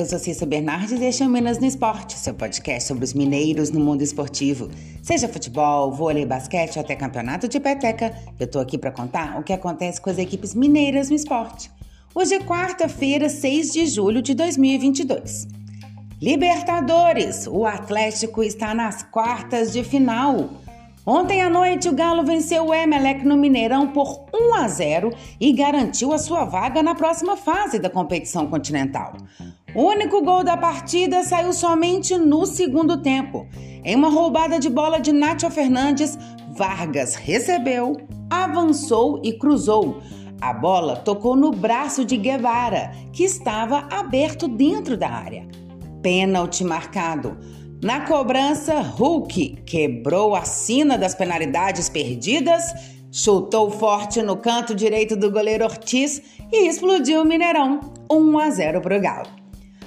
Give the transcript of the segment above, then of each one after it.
eu sou Cissa Bernardes e este é o Minas no Esporte, seu podcast sobre os mineiros no mundo esportivo. Seja futebol, vôlei, basquete ou até campeonato de peteca, eu tô aqui para contar o que acontece com as equipes mineiras no esporte. Hoje é quarta-feira, 6 de julho de 2022. Libertadores, o Atlético está nas quartas de final. Ontem à noite, o Galo venceu o Emelec no Mineirão por 1 a 0 e garantiu a sua vaga na próxima fase da competição continental. O único gol da partida saiu somente no segundo tempo. Em uma roubada de bola de Nacho Fernandes, Vargas recebeu, avançou e cruzou. A bola tocou no braço de Guevara, que estava aberto dentro da área. Pênalti marcado. Na cobrança, Hulk quebrou a sina das penalidades perdidas, chutou forte no canto direito do goleiro Ortiz e explodiu o Mineirão, 1 a 0 para o Galo.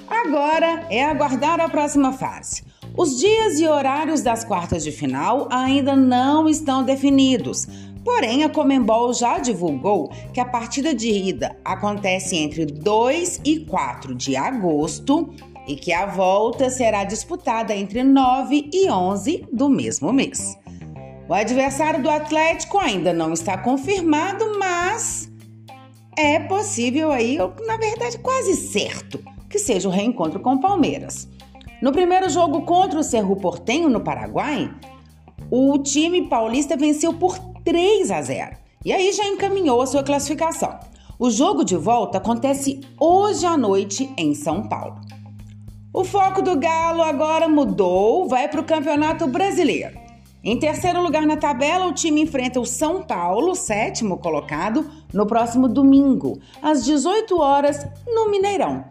Agora é aguardar a próxima fase. Os dias e horários das quartas de final ainda não estão definidos. Porém, a Comembol já divulgou que a partida de ida acontece entre 2 e 4 de agosto e que a volta será disputada entre 9 e 11 do mesmo mês. O adversário do Atlético ainda não está confirmado, mas é possível aí, na verdade, quase certo, que seja o reencontro com o Palmeiras. No primeiro jogo contra o Cerro Portenho no Paraguai, o time paulista venceu por 3 a 0 e aí já encaminhou a sua classificação. O jogo de volta acontece hoje à noite em São Paulo. O foco do Galo agora mudou, vai para o Campeonato Brasileiro. Em terceiro lugar na tabela, o time enfrenta o São Paulo, sétimo colocado, no próximo domingo, às 18 horas, no Mineirão.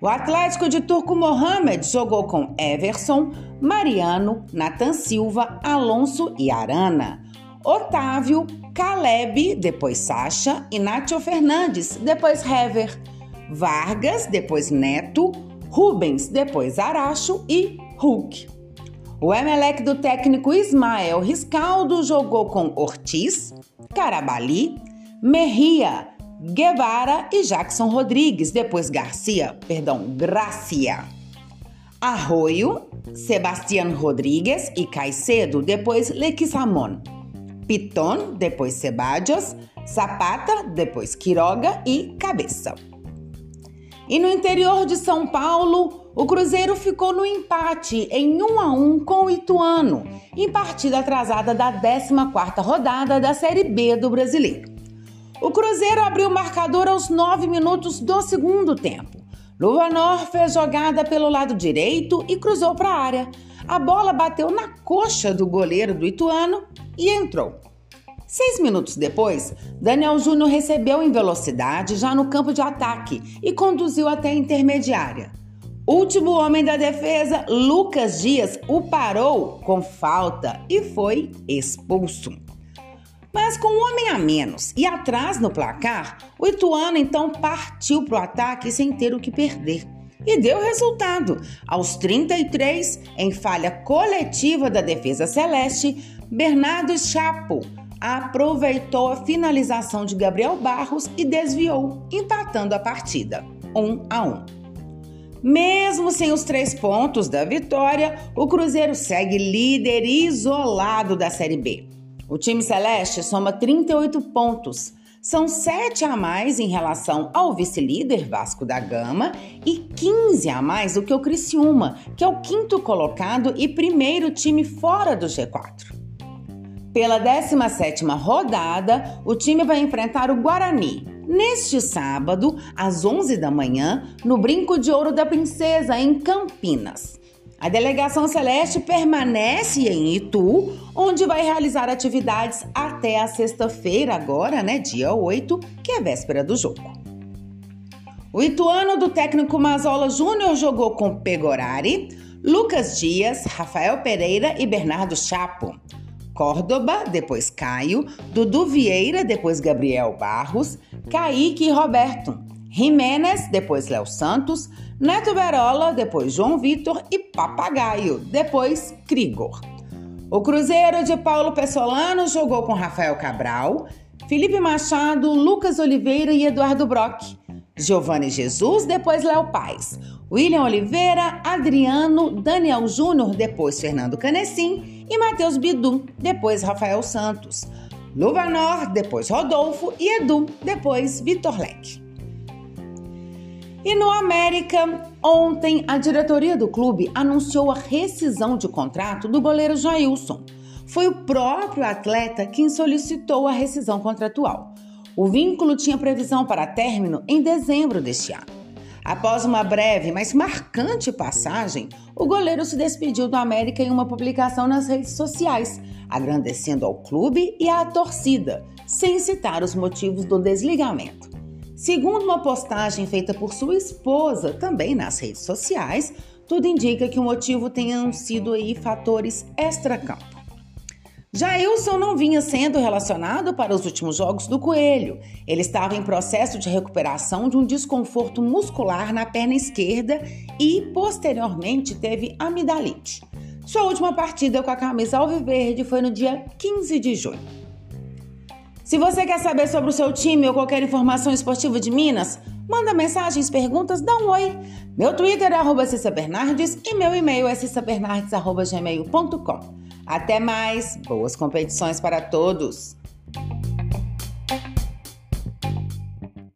O Atlético de Turco Mohamed jogou com Everson, Mariano, Nathan Silva, Alonso e Arana. Otávio, Caleb, depois Sacha e Nacho Fernandes, depois Hever. Vargas, depois Neto, Rubens, depois Aracho e Hulk. O Emelec do técnico Ismael Riscaldo jogou com Ortiz, Carabali, Merria, Guevara e Jackson Rodrigues, depois Garcia, perdão, Gracia. Arroio, Sebastián Rodrigues e Caicedo, depois Lequissamon. Piton, depois Sebadios, Zapata, depois Quiroga e Cabeça. E no interior de São Paulo, o Cruzeiro ficou no empate em 1 a 1 com o Ituano, em partida atrasada da 14ª rodada da Série B do Brasileiro. O Cruzeiro abriu o marcador aos 9 minutos do segundo tempo. Luvanor fez jogada pelo lado direito e cruzou para a área. A bola bateu na coxa do goleiro do Ituano e entrou. Seis minutos depois, Daniel Júnior recebeu em velocidade já no campo de ataque e conduziu até a intermediária. Último homem da defesa, Lucas Dias, o parou com falta e foi expulso. Mas com um homem a menos e atrás no placar, o Ituano então partiu para o ataque sem ter o que perder. E deu resultado. Aos 33, em falha coletiva da defesa celeste, Bernardo Chapo aproveitou a finalização de Gabriel Barros e desviou, empatando a partida, 1 a 1. Mesmo sem os três pontos da vitória, o Cruzeiro segue líder isolado da Série B. O time celeste soma 38 pontos. São 7 a mais em relação ao vice-líder Vasco da Gama e 15 a mais do que o Criciúma, que é o quinto colocado e primeiro time fora do G4. Pela 17ª rodada, o time vai enfrentar o Guarani neste sábado, às 11 da manhã, no Brinco de Ouro da Princesa, em Campinas. A delegação celeste permanece em Itu, onde vai realizar atividades até a sexta-feira, agora, né, dia 8, que é véspera do jogo. O ituano do técnico Mazola Júnior jogou com Pegorari, Lucas Dias, Rafael Pereira e Bernardo Chapo. Córdoba, depois Caio, Dudu Vieira, depois Gabriel Barros, Kaique e Roberto, Jiménez, depois Léo Santos, Neto Berola, depois João Vitor e Papagaio, depois Krigor. O Cruzeiro de Paulo Pessolano jogou com Rafael Cabral, Felipe Machado, Lucas Oliveira e Eduardo Brock. Giovanni Jesus, depois Léo Paz. William Oliveira, Adriano, Daniel Júnior, depois Fernando Canessim e Matheus Bidu, depois Rafael Santos. Luvanor, depois Rodolfo e Edu, depois Vitor Leque. E no América, ontem a diretoria do clube anunciou a rescisão de contrato do goleiro Jailson. Foi o próprio atleta quem solicitou a rescisão contratual. O vínculo tinha previsão para término em dezembro deste ano. Após uma breve, mas marcante passagem, o goleiro se despediu do América em uma publicação nas redes sociais, agradecendo ao clube e à torcida, sem citar os motivos do desligamento. Segundo uma postagem feita por sua esposa, também nas redes sociais, tudo indica que o motivo tenham sido aí fatores extracampo. Jailson não vinha sendo relacionado para os últimos jogos do Coelho. Ele estava em processo de recuperação de um desconforto muscular na perna esquerda e, posteriormente, teve amidalite. Sua última partida com a camisa alviverde foi no dia 15 de junho. Se você quer saber sobre o seu time ou qualquer informação esportiva de Minas, manda mensagens, perguntas, dá um oi. Meu Twitter é arroba Bernardes e meu e-mail é cissabernardes.gmail.com. Até mais, boas competições para todos!